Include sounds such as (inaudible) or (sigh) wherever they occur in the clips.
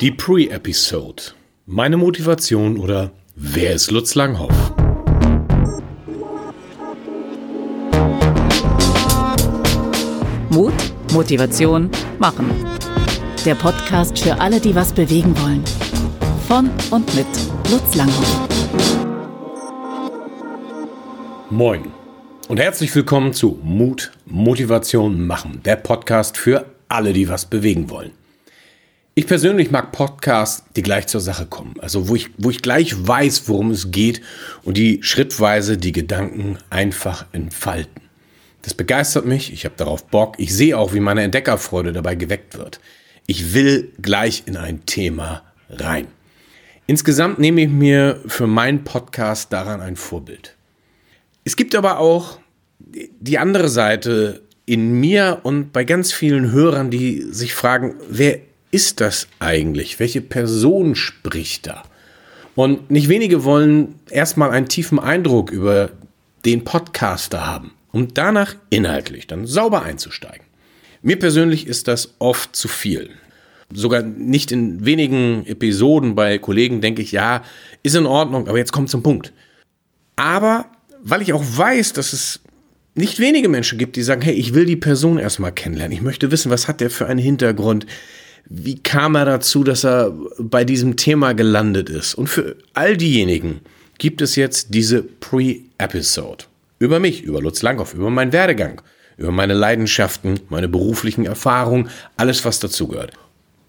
Die Pre-Episode. Meine Motivation oder wer ist Lutz Langhoff? Mut, Motivation, machen. Der Podcast für alle, die was bewegen wollen. Von und mit Lutz Langhoff. Moin und herzlich willkommen zu Mut, Motivation, machen. Der Podcast für alle, die was bewegen wollen. Ich persönlich mag Podcasts, die gleich zur Sache kommen. Also wo ich, wo ich gleich weiß, worum es geht und die schrittweise die Gedanken einfach entfalten. Das begeistert mich, ich habe darauf Bock, ich sehe auch, wie meine Entdeckerfreude dabei geweckt wird. Ich will gleich in ein Thema rein. Insgesamt nehme ich mir für meinen Podcast daran ein Vorbild. Es gibt aber auch die andere Seite in mir und bei ganz vielen Hörern, die sich fragen, wer ist das eigentlich? Welche Person spricht da? Und nicht wenige wollen erstmal einen tiefen Eindruck über den Podcaster haben, um danach inhaltlich dann sauber einzusteigen. Mir persönlich ist das oft zu viel. Sogar nicht in wenigen Episoden bei Kollegen denke ich, ja, ist in Ordnung, aber jetzt kommt zum Punkt. Aber weil ich auch weiß, dass es nicht wenige Menschen gibt, die sagen, hey, ich will die Person erstmal kennenlernen. Ich möchte wissen, was hat der für einen Hintergrund? wie kam er dazu, dass er bei diesem Thema gelandet ist. Und für all diejenigen gibt es jetzt diese Pre-Episode. Über mich, über Lutz Langhoff, über meinen Werdegang, über meine Leidenschaften, meine beruflichen Erfahrungen, alles, was dazugehört.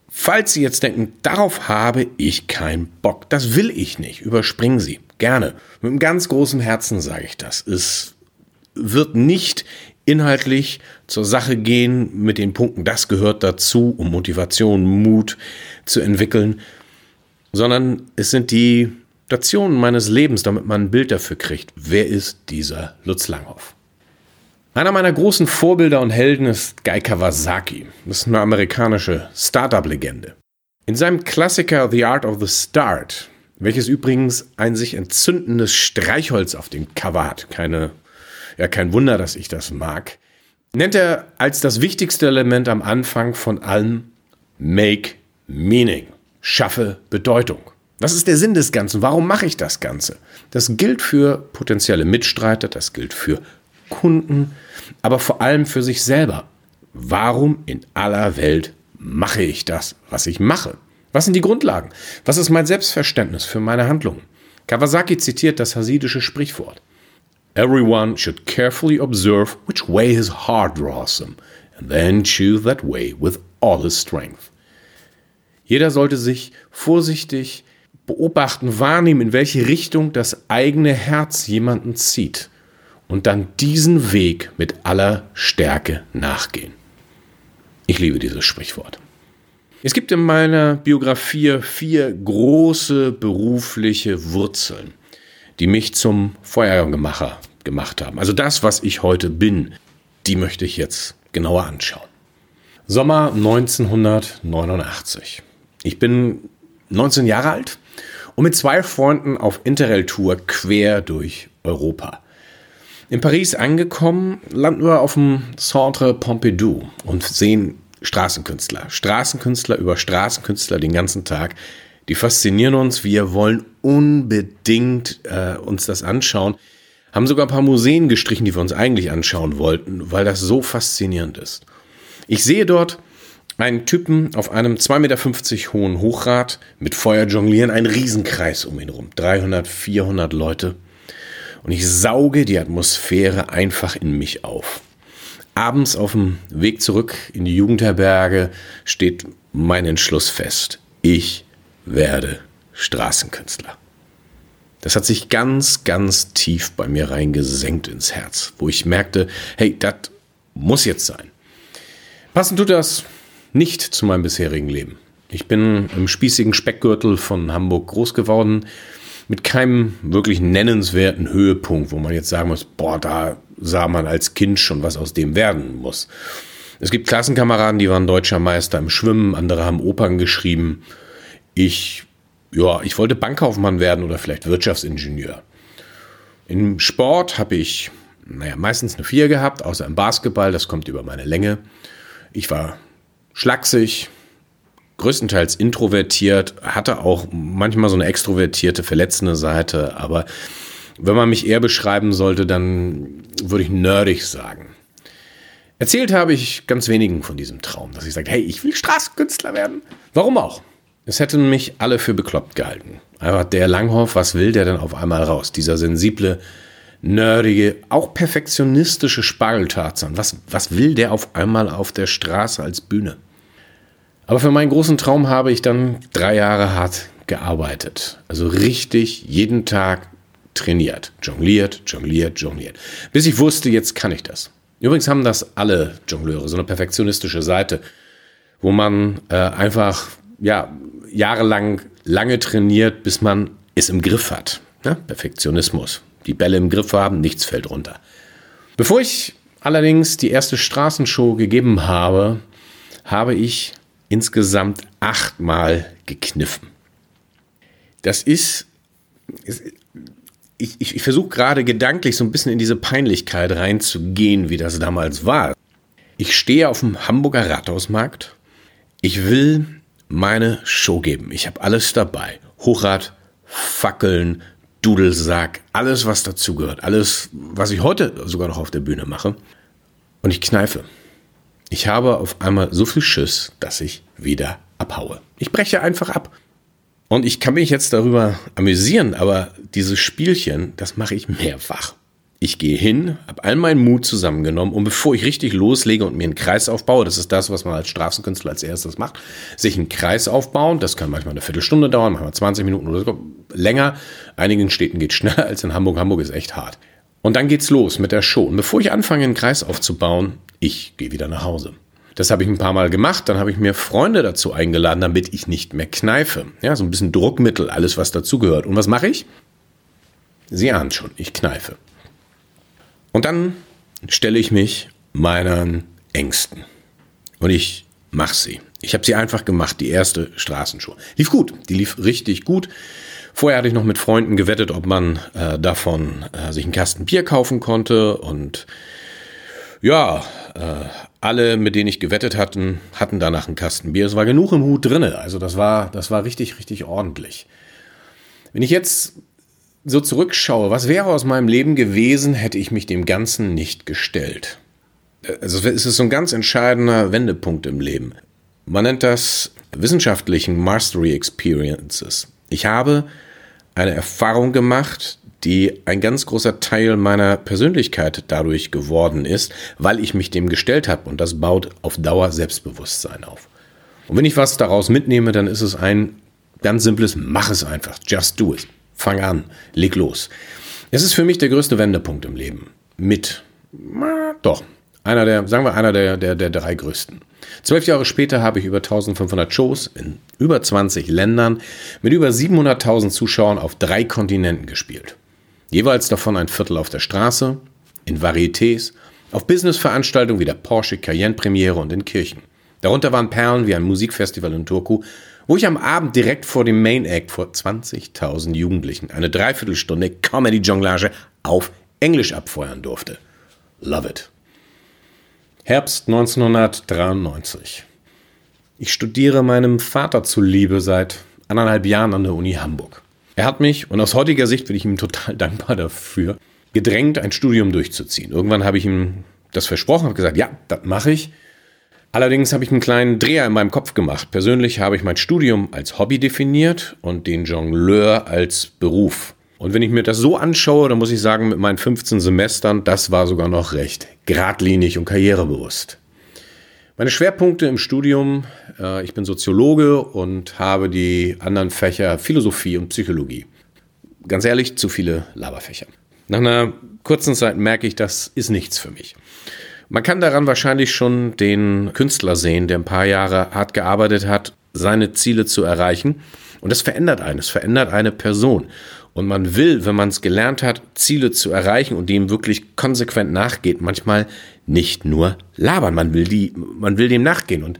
Falls Sie jetzt denken, darauf habe ich keinen Bock, das will ich nicht, überspringen Sie. Gerne. Mit einem ganz großen Herzen sage ich das. Es wird nicht inhaltlich zur Sache gehen mit den Punkten, das gehört dazu, um Motivation, Mut zu entwickeln, sondern es sind die Stationen meines Lebens, damit man ein Bild dafür kriegt, wer ist dieser Lutz Langhoff. Einer meiner großen Vorbilder und Helden ist Guy Kawasaki. Das ist eine amerikanische Startup-Legende. In seinem Klassiker The Art of the Start, welches übrigens ein sich entzündendes Streichholz auf dem Cover hat, keine ja, kein Wunder, dass ich das mag. Nennt er als das wichtigste Element am Anfang von allem Make Meaning. Schaffe Bedeutung. Was ist der Sinn des Ganzen? Warum mache ich das Ganze? Das gilt für potenzielle Mitstreiter, das gilt für Kunden, aber vor allem für sich selber. Warum in aller Welt mache ich das, was ich mache? Was sind die Grundlagen? Was ist mein Selbstverständnis für meine Handlungen? Kawasaki zitiert das hasidische Sprichwort. Everyone should carefully observe which way his heart draws him, and then choose that way with all his strength. Jeder sollte sich vorsichtig beobachten, wahrnehmen, in welche Richtung das eigene Herz jemanden zieht und dann diesen Weg mit aller Stärke nachgehen. Ich liebe dieses Sprichwort. Es gibt in meiner Biografie vier große berufliche Wurzeln die mich zum Feuermacher gemacht haben. Also das, was ich heute bin, die möchte ich jetzt genauer anschauen. Sommer 1989. Ich bin 19 Jahre alt und mit zwei Freunden auf Interrail-Tour quer durch Europa. In Paris angekommen, landen wir auf dem Centre Pompidou und sehen Straßenkünstler. Straßenkünstler über Straßenkünstler den ganzen Tag die faszinieren uns. Wir wollen unbedingt äh, uns das anschauen. Haben sogar ein paar Museen gestrichen, die wir uns eigentlich anschauen wollten, weil das so faszinierend ist. Ich sehe dort einen Typen auf einem 2,50 Meter hohen Hochrad mit Feuer jonglieren, einen Riesenkreis um ihn rum. 300, 400 Leute. Und ich sauge die Atmosphäre einfach in mich auf. Abends auf dem Weg zurück in die Jugendherberge steht mein Entschluss fest. Ich werde Straßenkünstler. Das hat sich ganz, ganz tief bei mir reingesenkt ins Herz, wo ich merkte, hey, das muss jetzt sein. Passend tut das nicht zu meinem bisherigen Leben. Ich bin im spießigen Speckgürtel von Hamburg groß geworden, mit keinem wirklich nennenswerten Höhepunkt, wo man jetzt sagen muss, boah, da sah man als Kind schon, was aus dem werden muss. Es gibt Klassenkameraden, die waren deutscher Meister im Schwimmen, andere haben Opern geschrieben ich, ja, ich wollte Bankkaufmann werden oder vielleicht Wirtschaftsingenieur. Im Sport habe ich, naja, meistens eine 4 gehabt, außer im Basketball, das kommt über meine Länge. Ich war schlaksig, größtenteils introvertiert, hatte auch manchmal so eine extrovertierte, verletzende Seite, aber wenn man mich eher beschreiben sollte, dann würde ich nerdig sagen. Erzählt habe ich ganz wenigen von diesem Traum, dass ich sage, hey, ich will Straßenkünstler werden. Warum auch? Es hätten mich alle für bekloppt gehalten. Aber der Langhoff, was will der denn auf einmal raus? Dieser sensible, nerdige, auch perfektionistische Spargeltarzan. Was, was will der auf einmal auf der Straße als Bühne? Aber für meinen großen Traum habe ich dann drei Jahre hart gearbeitet. Also richtig jeden Tag trainiert. Jongliert, jongliert, jongliert. Bis ich wusste, jetzt kann ich das. Übrigens haben das alle Jongleure, so eine perfektionistische Seite, wo man äh, einfach ja, jahrelang lange trainiert, bis man es im Griff hat. Ja? Perfektionismus. Die Bälle im Griff haben, nichts fällt runter. Bevor ich allerdings die erste Straßenshow gegeben habe, habe ich insgesamt achtmal gekniffen. Das ist, ich, ich, ich versuche gerade gedanklich so ein bisschen in diese Peinlichkeit reinzugehen, wie das damals war. Ich stehe auf dem Hamburger Rathausmarkt. Ich will meine Show geben. Ich habe alles dabei. Hochrad, Fackeln, Dudelsack, alles, was dazugehört. Alles, was ich heute sogar noch auf der Bühne mache. Und ich kneife. Ich habe auf einmal so viel Schiss, dass ich wieder abhaue. Ich breche einfach ab. Und ich kann mich jetzt darüber amüsieren, aber dieses Spielchen, das mache ich mehrfach. Ich gehe hin, habe all meinen Mut zusammengenommen und bevor ich richtig loslege und mir einen Kreis aufbaue, das ist das, was man als Straßenkünstler als erstes macht, sich einen Kreis aufbauen, das kann manchmal eine Viertelstunde dauern, manchmal 20 Minuten oder sogar länger. Einigen Städten geht (laughs) schneller als in Hamburg. Hamburg ist echt hart. Und dann geht's los mit der Show. Und bevor ich anfange, einen Kreis aufzubauen, ich gehe wieder nach Hause. Das habe ich ein paar Mal gemacht. Dann habe ich mir Freunde dazu eingeladen, damit ich nicht mehr kneife. Ja, so ein bisschen Druckmittel, alles was dazugehört. Und was mache ich? Sie ahnen schon, ich kneife. Und dann stelle ich mich meinen Ängsten. Und ich mache sie. Ich habe sie einfach gemacht, die erste Straßenshow. Lief gut, die lief richtig gut. Vorher hatte ich noch mit Freunden gewettet, ob man äh, davon äh, sich einen Kasten Bier kaufen konnte. Und ja, äh, alle, mit denen ich gewettet hatten, hatten danach einen Kasten Bier. Es war genug im Hut drinne. Also das war, das war richtig, richtig ordentlich. Wenn ich jetzt so zurückschaue, was wäre aus meinem Leben gewesen, hätte ich mich dem Ganzen nicht gestellt. Also es ist so ein ganz entscheidender Wendepunkt im Leben. Man nennt das wissenschaftlichen Mastery Experiences. Ich habe eine Erfahrung gemacht, die ein ganz großer Teil meiner Persönlichkeit dadurch geworden ist, weil ich mich dem gestellt habe und das baut auf Dauer Selbstbewusstsein auf. Und wenn ich was daraus mitnehme, dann ist es ein ganz simples, mach es einfach, just do it. Fang an, leg los. Es ist für mich der größte Wendepunkt im Leben. Mit, doch, einer der, sagen wir, einer der, der, der drei größten. Zwölf Jahre später habe ich über 1500 Shows in über 20 Ländern mit über 700.000 Zuschauern auf drei Kontinenten gespielt. Jeweils davon ein Viertel auf der Straße, in Varietés, auf Businessveranstaltungen wie der Porsche Cayenne Premiere und in Kirchen. Darunter waren Perlen wie ein Musikfestival in Turku, wo ich am Abend direkt vor dem Main Act vor 20.000 Jugendlichen eine Dreiviertelstunde Comedy-Jonglage auf Englisch abfeuern durfte. Love it. Herbst 1993. Ich studiere meinem Vater zuliebe seit anderthalb Jahren an der Uni Hamburg. Er hat mich, und aus heutiger Sicht bin ich ihm (laughs) total dankbar dafür, gedrängt, ein Studium durchzuziehen. Irgendwann habe ich ihm das versprochen, habe gesagt, ja, das mache ich. Allerdings habe ich einen kleinen Dreher in meinem Kopf gemacht. Persönlich habe ich mein Studium als Hobby definiert und den Jongleur als Beruf. Und wenn ich mir das so anschaue, dann muss ich sagen, mit meinen 15 Semestern, das war sogar noch recht geradlinig und karrierebewusst. Meine Schwerpunkte im Studium, äh, ich bin Soziologe und habe die anderen Fächer Philosophie und Psychologie. Ganz ehrlich, zu viele Laberfächer. Nach einer kurzen Zeit merke ich, das ist nichts für mich. Man kann daran wahrscheinlich schon den Künstler sehen, der ein paar Jahre hart gearbeitet hat, seine Ziele zu erreichen. Und das verändert eines, verändert eine Person. Und man will, wenn man es gelernt hat, Ziele zu erreichen und dem wirklich konsequent nachgeht, manchmal nicht nur labern. Man will die, man will dem nachgehen. Und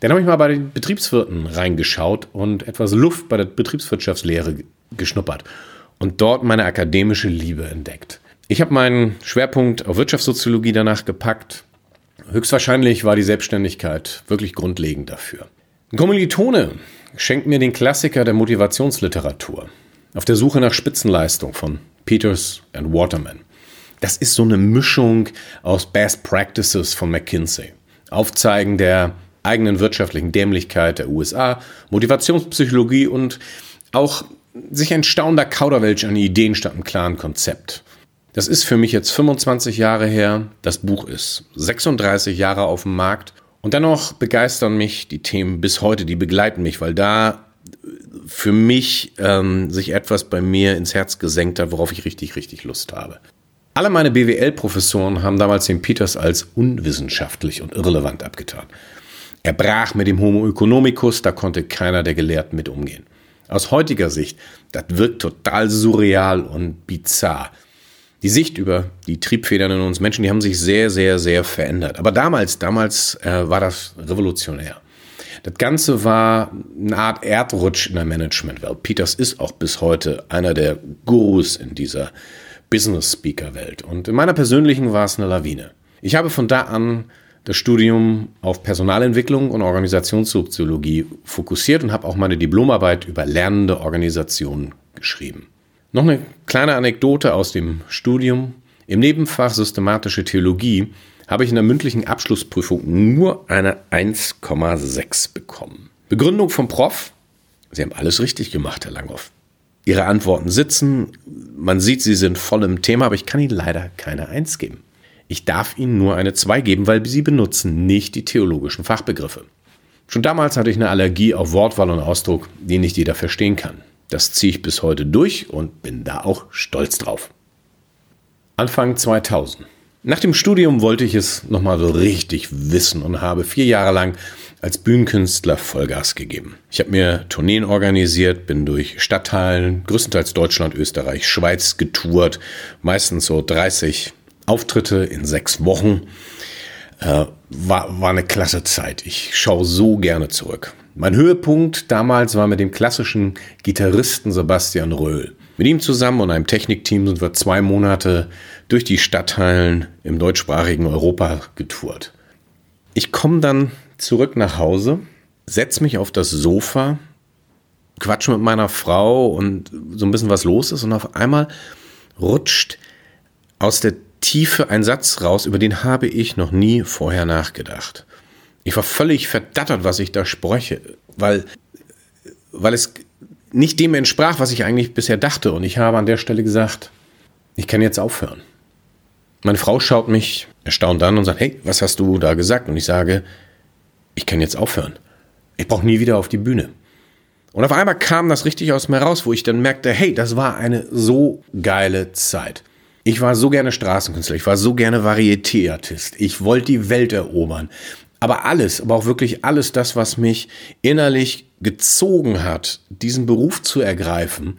dann habe ich mal bei den Betriebswirten reingeschaut und etwas Luft bei der Betriebswirtschaftslehre geschnuppert und dort meine akademische Liebe entdeckt. Ich habe meinen Schwerpunkt auf Wirtschaftssoziologie danach gepackt höchstwahrscheinlich war die Selbstständigkeit wirklich grundlegend dafür. Kommilitone schenkt mir den Klassiker der Motivationsliteratur. Auf der Suche nach Spitzenleistung von Peters and Waterman. Das ist so eine Mischung aus Best Practices von McKinsey. Aufzeigen der eigenen wirtschaftlichen Dämlichkeit der USA, Motivationspsychologie und auch sich ein staunender Kauderwelsch an Ideen statt einem klaren Konzept. Das ist für mich jetzt 25 Jahre her. Das Buch ist 36 Jahre auf dem Markt. Und dennoch begeistern mich die Themen bis heute, die begleiten mich, weil da für mich ähm, sich etwas bei mir ins Herz gesenkt hat, worauf ich richtig, richtig Lust habe. Alle meine BWL-Professoren haben damals den Peters als unwissenschaftlich und irrelevant abgetan. Er brach mit dem Homo economicus, da konnte keiner der Gelehrten mit umgehen. Aus heutiger Sicht, das wirkt total surreal und bizarr. Die Sicht über die Triebfedern in uns Menschen, die haben sich sehr, sehr, sehr verändert. Aber damals, damals äh, war das revolutionär. Das Ganze war eine Art Erdrutsch in der Managementwelt. Peters ist auch bis heute einer der Gurus in dieser Business-Speaker-Welt. Und in meiner persönlichen war es eine Lawine. Ich habe von da an das Studium auf Personalentwicklung und Organisationssoziologie fokussiert und habe auch meine Diplomarbeit über lernende Organisationen geschrieben. Noch eine kleine Anekdote aus dem Studium. Im Nebenfach Systematische Theologie habe ich in der mündlichen Abschlussprüfung nur eine 1,6 bekommen. Begründung vom Prof. Sie haben alles richtig gemacht, Herr Langhoff. Ihre Antworten sitzen, man sieht, Sie sind voll im Thema, aber ich kann Ihnen leider keine 1 geben. Ich darf Ihnen nur eine 2 geben, weil Sie benutzen nicht die theologischen Fachbegriffe. Schon damals hatte ich eine Allergie auf Wortwahl und Ausdruck, die nicht jeder verstehen kann. Das ziehe ich bis heute durch und bin da auch stolz drauf. Anfang 2000. Nach dem Studium wollte ich es nochmal so richtig wissen und habe vier Jahre lang als Bühnenkünstler Vollgas gegeben. Ich habe mir Tourneen organisiert, bin durch Stadtteilen, größtenteils Deutschland, Österreich, Schweiz getourt, meistens so 30 Auftritte in sechs Wochen. Äh, war, war eine klasse Zeit. Ich schaue so gerne zurück. Mein Höhepunkt damals war mit dem klassischen Gitarristen Sebastian Röhl. Mit ihm zusammen und einem Technikteam sind wir zwei Monate durch die Stadtteilen im deutschsprachigen Europa getourt. Ich komme dann zurück nach Hause, setze mich auf das Sofa, quatsche mit meiner Frau und so ein bisschen was los ist und auf einmal rutscht aus der Tiefe ein Satz raus, über den habe ich noch nie vorher nachgedacht. Ich war völlig verdattert, was ich da spreche, weil, weil es nicht dem entsprach, was ich eigentlich bisher dachte. Und ich habe an der Stelle gesagt, ich kann jetzt aufhören. Meine Frau schaut mich erstaunt an und sagt, hey, was hast du da gesagt? Und ich sage, ich kann jetzt aufhören. Ich brauche nie wieder auf die Bühne. Und auf einmal kam das richtig aus mir raus, wo ich dann merkte, hey, das war eine so geile Zeit. Ich war so gerne Straßenkünstler, ich war so gerne Varieté-Artist. Ich wollte die Welt erobern. Aber alles, aber auch wirklich alles das, was mich innerlich gezogen hat, diesen Beruf zu ergreifen,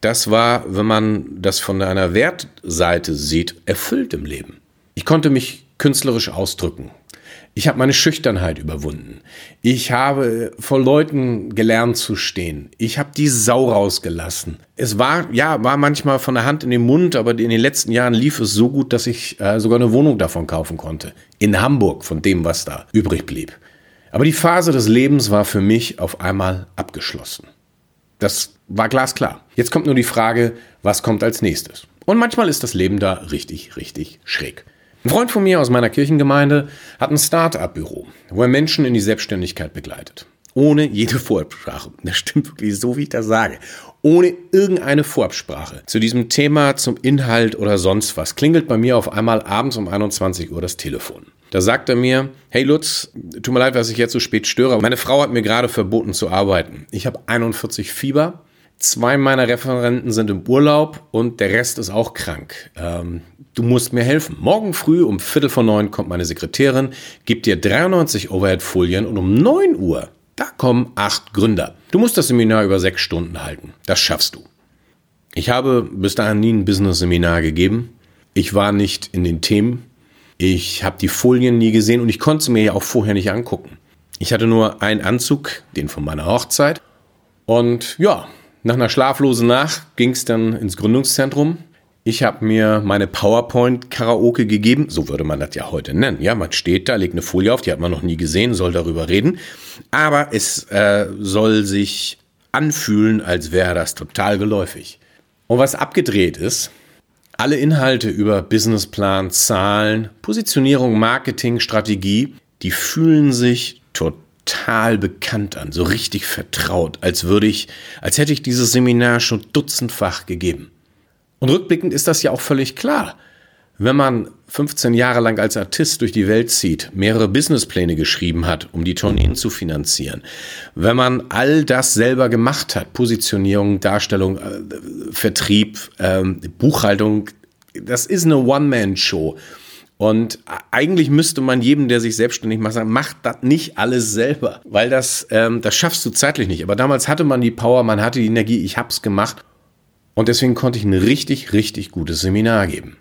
das war, wenn man das von einer Wertseite sieht, erfüllt im Leben. Ich konnte mich künstlerisch ausdrücken. Ich habe meine Schüchternheit überwunden. Ich habe vor Leuten gelernt zu stehen. Ich habe die Sau rausgelassen. Es war, ja, war manchmal von der Hand in den Mund, aber in den letzten Jahren lief es so gut, dass ich äh, sogar eine Wohnung davon kaufen konnte. In Hamburg, von dem, was da übrig blieb. Aber die Phase des Lebens war für mich auf einmal abgeschlossen. Das war glasklar. Jetzt kommt nur die Frage, was kommt als nächstes? Und manchmal ist das Leben da richtig, richtig schräg. Ein Freund von mir aus meiner Kirchengemeinde hat ein Start-up-Büro, wo er Menschen in die Selbstständigkeit begleitet. Ohne jede Vorabsprache. (laughs) Das stimmt wirklich so, wie ich das sage. Ohne irgendeine Vorabsprache. Zu diesem Thema, zum Inhalt oder sonst was klingelt bei mir auf einmal abends um 21 Uhr das Telefon. Da sagt er mir, hey Lutz, tut mir leid, dass ich jetzt so spät störe. Meine Frau hat mir gerade verboten zu arbeiten. Ich habe 41 Fieber. Zwei meiner Referenten sind im Urlaub und der Rest ist auch krank. Ähm, du musst mir helfen. Morgen früh um Viertel vor neun kommt meine Sekretärin, gibt dir 93 Overhead-Folien und um neun Uhr, da kommen acht Gründer. Du musst das Seminar über sechs Stunden halten. Das schaffst du. Ich habe bis dahin nie ein Business-Seminar gegeben. Ich war nicht in den Themen. Ich habe die Folien nie gesehen und ich konnte sie mir ja auch vorher nicht angucken. Ich hatte nur einen Anzug, den von meiner Hochzeit. Und ja, nach einer schlaflosen Nacht ging es dann ins Gründungszentrum. Ich habe mir meine PowerPoint-Karaoke gegeben, so würde man das ja heute nennen. Ja, man steht da, legt eine Folie auf, die hat man noch nie gesehen, soll darüber reden. Aber es äh, soll sich anfühlen, als wäre das total geläufig. Und was abgedreht ist, alle Inhalte über Businessplan, Zahlen, Positionierung, Marketing, Strategie, die fühlen sich total bekannt an, so richtig vertraut, als würde ich, als hätte ich dieses Seminar schon dutzendfach gegeben. Und rückblickend ist das ja auch völlig klar. Wenn man 15 Jahre lang als Artist durch die Welt zieht, mehrere Businesspläne geschrieben hat, um die Tourneen zu finanzieren, wenn man all das selber gemacht hat, Positionierung, Darstellung, äh, Vertrieb, ähm, Buchhaltung, das ist eine One-Man-Show. Und eigentlich müsste man jedem, der sich selbstständig macht, sagen, mach das nicht alles selber, weil das, ähm, das schaffst du zeitlich nicht. Aber damals hatte man die Power, man hatte die Energie, ich hab's gemacht. Und deswegen konnte ich ein richtig, richtig gutes Seminar geben.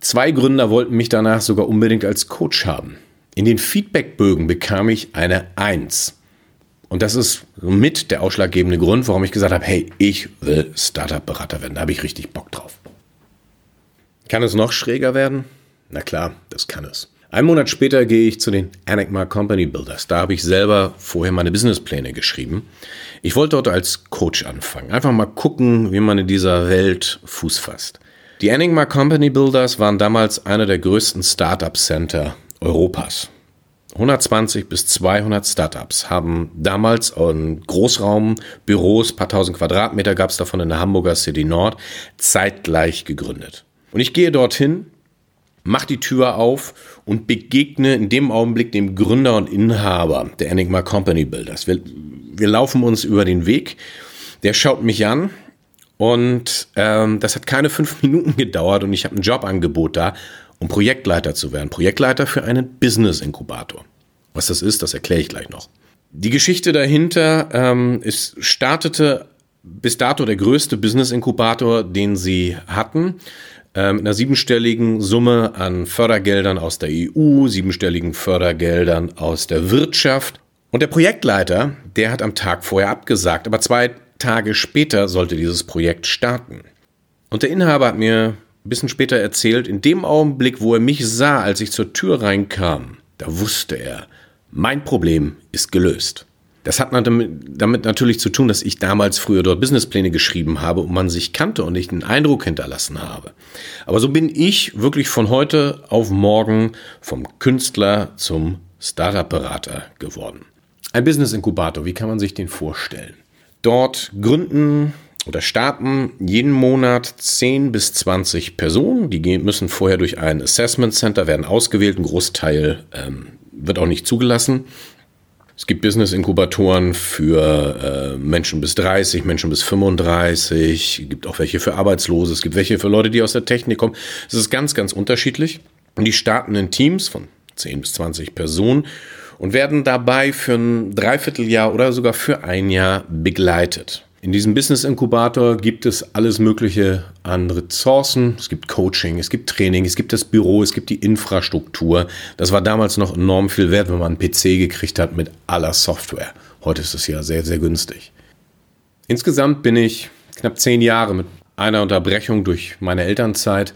Zwei Gründer wollten mich danach sogar unbedingt als Coach haben. In den Feedbackbögen bekam ich eine Eins. Und das ist mit der ausschlaggebende Grund, warum ich gesagt habe, hey, ich will Startup-Berater werden. Da habe ich richtig Bock drauf. Kann es noch schräger werden? Na klar, das kann es. Ein Monat später gehe ich zu den Enigma Company Builders. Da habe ich selber vorher meine Businesspläne geschrieben. Ich wollte dort als Coach anfangen. Einfach mal gucken, wie man in dieser Welt Fuß fasst. Die Enigma Company Builders waren damals einer der größten Startup Center Europas. 120 bis 200 Startups haben damals in Großraum, Büros, paar tausend Quadratmeter gab es davon in der Hamburger City Nord, zeitgleich gegründet. Und ich gehe dorthin, mache die Tür auf und begegne in dem Augenblick dem Gründer und Inhaber der Enigma Company Builders. Wir, wir laufen uns über den Weg. Der schaut mich an, und ähm, das hat keine fünf (laughs) Minuten gedauert und ich habe ein Jobangebot da, um Projektleiter zu werden. Projektleiter für einen Business-Inkubator. Was das ist, das erkläre ich gleich noch. Die Geschichte dahinter ähm, ist, startete bis dato der größte Business-Inkubator, den sie hatten. Ähm, mit einer siebenstelligen Summe an Fördergeldern aus der EU, siebenstelligen Fördergeldern aus der Wirtschaft. Und der Projektleiter, der hat am Tag vorher abgesagt, aber zwei Tage später sollte dieses Projekt starten. Und der Inhaber hat mir ein bisschen später erzählt, in dem Augenblick, wo er mich sah, als ich zur Tür reinkam, da wusste er, mein Problem ist gelöst. Das hat damit natürlich zu tun, dass ich damals früher dort Businesspläne geschrieben habe und man sich kannte und ich einen Eindruck hinterlassen habe. Aber so bin ich wirklich von heute auf morgen vom Künstler zum Startup-Berater geworden. Ein Business-Inkubator, wie kann man sich den vorstellen? Dort gründen oder starten jeden Monat 10 bis 20 Personen. Die müssen vorher durch ein Assessment Center, werden ausgewählt. Ein Großteil ähm, wird auch nicht zugelassen. Es gibt Business-Inkubatoren für äh, Menschen bis 30, Menschen bis 35. Es gibt auch welche für Arbeitslose. Es gibt welche für Leute, die aus der Technik kommen. Es ist ganz, ganz unterschiedlich. Und die starten in Teams von 10 bis 20 Personen und werden dabei für ein Dreivierteljahr oder sogar für ein Jahr begleitet. In diesem Business Inkubator gibt es alles Mögliche an Ressourcen. Es gibt Coaching, es gibt Training, es gibt das Büro, es gibt die Infrastruktur. Das war damals noch enorm viel wert, wenn man einen PC gekriegt hat mit aller Software. Heute ist es ja sehr, sehr günstig. Insgesamt bin ich knapp zehn Jahre mit einer Unterbrechung durch meine Elternzeit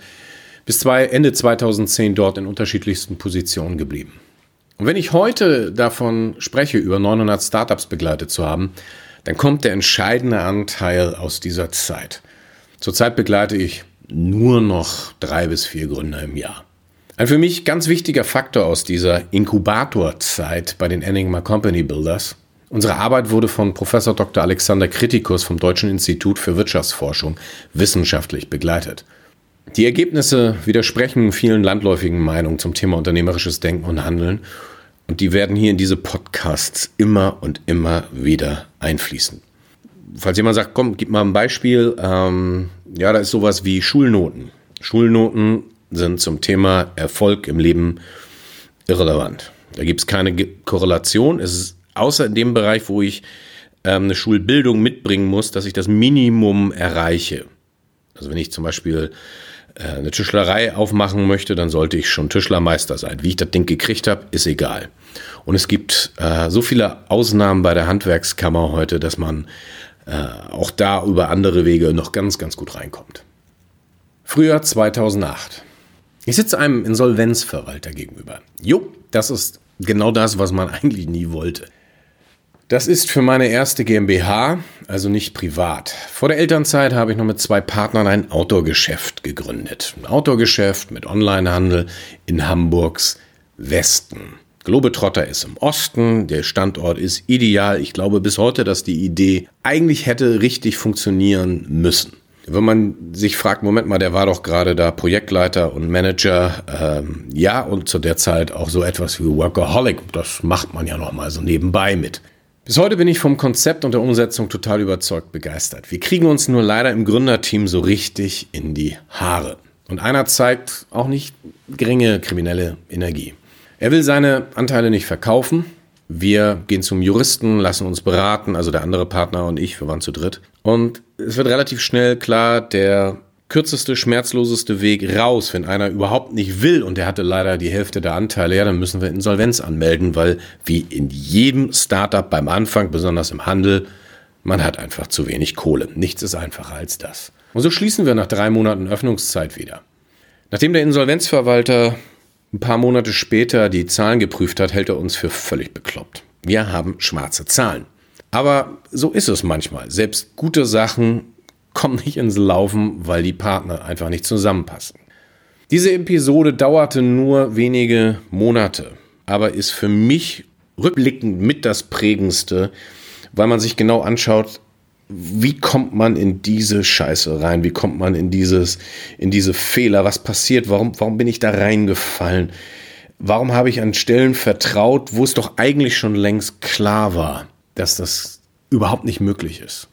bis zwei, Ende 2010 dort in unterschiedlichsten Positionen geblieben. Und wenn ich heute davon spreche, über 900 Startups begleitet zu haben, dann kommt der entscheidende Anteil aus dieser Zeit. Zurzeit begleite ich nur noch drei bis vier Gründer im Jahr. Ein für mich ganz wichtiger Faktor aus dieser Inkubatorzeit bei den Enigma Company Builders. Unsere Arbeit wurde von Professor Dr. Alexander Kritikus vom Deutschen Institut für Wirtschaftsforschung wissenschaftlich begleitet. Die Ergebnisse widersprechen vielen landläufigen Meinungen zum Thema unternehmerisches Denken und Handeln und die werden hier in diese Podcasts immer und immer wieder einfließen. Falls jemand sagt, komm, gib mal ein Beispiel, ähm, ja, da ist sowas wie Schulnoten. Schulnoten sind zum Thema Erfolg im Leben irrelevant. Da gibt es keine Korrelation. Es ist außer in dem Bereich, wo ich ähm, eine Schulbildung mitbringen muss, dass ich das Minimum erreiche. Also wenn ich zum Beispiel eine Tischlerei aufmachen möchte, dann sollte ich schon Tischlermeister sein. Wie ich das Ding gekriegt habe, ist egal. Und es gibt äh, so viele Ausnahmen bei der Handwerkskammer heute, dass man äh, auch da über andere Wege noch ganz, ganz gut reinkommt. Frühjahr 2008. Ich sitze einem Insolvenzverwalter gegenüber. Jo, das ist genau das, was man (laughs) eigentlich nie wollte. Das ist für meine erste GmbH, also nicht privat. Vor der Elternzeit habe ich noch mit zwei Partnern ein Outdoor-Geschäft gegründet. Ein Outdoor-Geschäft mit Onlinehandel in Hamburgs Westen. Globetrotter ist im Osten, der Standort ist ideal. Ich glaube bis heute, dass die Idee eigentlich hätte richtig funktionieren müssen. Wenn man sich fragt, Moment mal, der war doch gerade da Projektleiter und Manager, ähm, ja, und zu der Zeit auch so etwas wie Workaholic, das macht man ja noch mal so nebenbei mit. Bis heute bin ich vom Konzept und der Umsetzung total überzeugt begeistert. Wir kriegen uns nur leider im Gründerteam so richtig in die Haare. Und einer zeigt auch nicht geringe kriminelle Energie. Er will seine Anteile nicht verkaufen, wir gehen zum Juristen, lassen uns beraten, also der andere Partner und ich, wir waren zu dritt. Und es wird relativ schnell klar, der kürzeste, schmerzloseste Weg raus, wenn einer überhaupt nicht will und der hatte leider die Hälfte der Anteile, ja, dann müssen wir Insolvenz anmelden, weil wie in jedem Startup beim Anfang, besonders im Handel, man hat einfach zu wenig Kohle. Nichts ist einfacher als das. Und so schließen wir nach drei Monaten Öffnungszeit wieder. Nachdem der Insolvenzverwalter ein paar Monate später die Zahlen geprüft hat, hält er uns für völlig bekloppt. Wir haben schwarze Zahlen. Aber so ist es manchmal. Selbst gute Sachen kommen nicht ins Laufen, weil die Partner einfach nicht zusammenpassen. Diese Episode dauerte nur wenige Monate, aber ist für mich rückblickend mit das prägendste, weil man sich genau anschaut, wie kommt man in diese Scheiße rein? Wie kommt man in dieses, in diese Fehler? Was passiert? Warum, warum bin ich da reingefallen? Warum habe ich an Stellen vertraut, wo es doch eigentlich schon längst klar war, dass das überhaupt nicht möglich ist?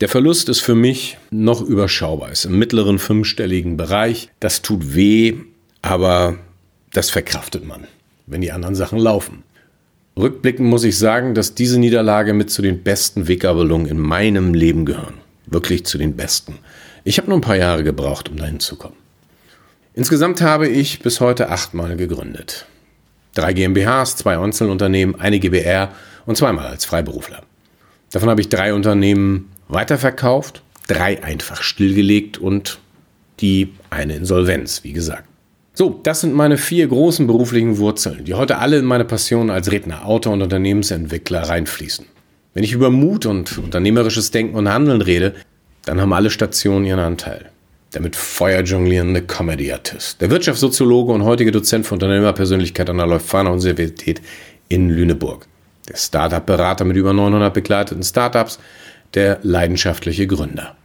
Der Verlust ist für mich noch überschaubar, ist im mittleren fünfstelligen Bereich. Das tut weh, aber das verkraftet man, wenn die anderen Sachen laufen. Rückblickend muss ich sagen, dass diese Niederlage mit zu den besten Weggabelungen in meinem Leben gehören. Wirklich zu den besten. Ich habe nur ein paar Jahre gebraucht, um dahin zu kommen. Insgesamt habe ich bis heute achtmal gegründet. Drei GmbHs, zwei Einzelunternehmen, eine GBR und zweimal als Freiberufler. Davon habe ich drei Unternehmen weiterverkauft, drei einfach stillgelegt und die eine Insolvenz, wie gesagt. So, das sind meine vier großen beruflichen Wurzeln, die heute alle in meine Passion als Redner, Autor und Unternehmensentwickler reinfließen. Wenn ich über Mut und unternehmerisches Denken und Handeln rede, dann haben alle Stationen ihren Anteil. Der mit Feuer jonglierende Comedy-Artist, der Wirtschaftssoziologe und heutige Dozent für Unternehmerpersönlichkeit an der Leuphana Universität in Lüneburg, der Startup-Berater mit über 900 begleiteten Startups, der leidenschaftliche Gründer.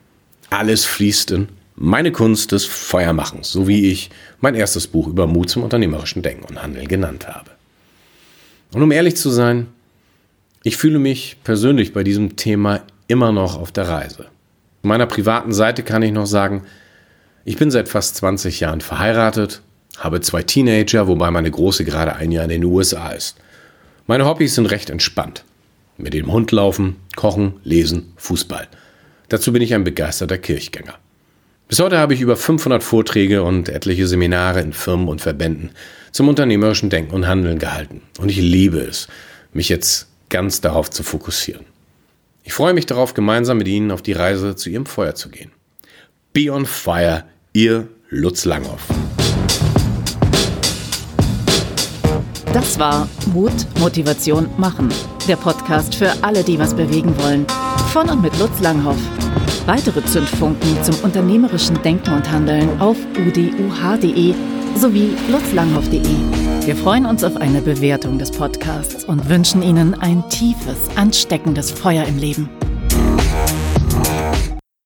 Alles fließt in meine Kunst des Feuermachens, so wie ich mein erstes Buch über Mut zum unternehmerischen Denken und Handeln genannt habe. Und um ehrlich zu sein, ich fühle mich persönlich bei diesem Thema immer noch auf der Reise. Von meiner privaten Seite kann ich noch sagen, ich bin seit fast 20 Jahren verheiratet, habe zwei Teenager, wobei meine Große gerade ein Jahr in den USA ist. Meine Hobbys sind recht entspannt. Mit dem Hund laufen, kochen, lesen, Fußball. Dazu bin ich ein begeisterter Kirchgänger. Bis heute habe ich über 500 Vorträge und etliche Seminare in Firmen und Verbänden zum unternehmerischen Denken und Handeln gehalten. Und ich liebe es, mich jetzt ganz darauf zu fokussieren. Ich freue mich darauf, gemeinsam mit Ihnen auf die Reise zu Ihrem Feuer zu gehen. Be on Fire, Ihr Lutz Langhoff. Das war Mut, Motivation, Machen. Der Podcast für alle, die was bewegen wollen. Von und mit Lutz Langhoff. Weitere Zündfunken zum unternehmerischen Denken und Handeln auf uduh.de sowie lutzlanghoff.de. Wir freuen uns auf eine Bewertung des Podcasts und wünschen Ihnen ein tiefes, ansteckendes Feuer im Leben.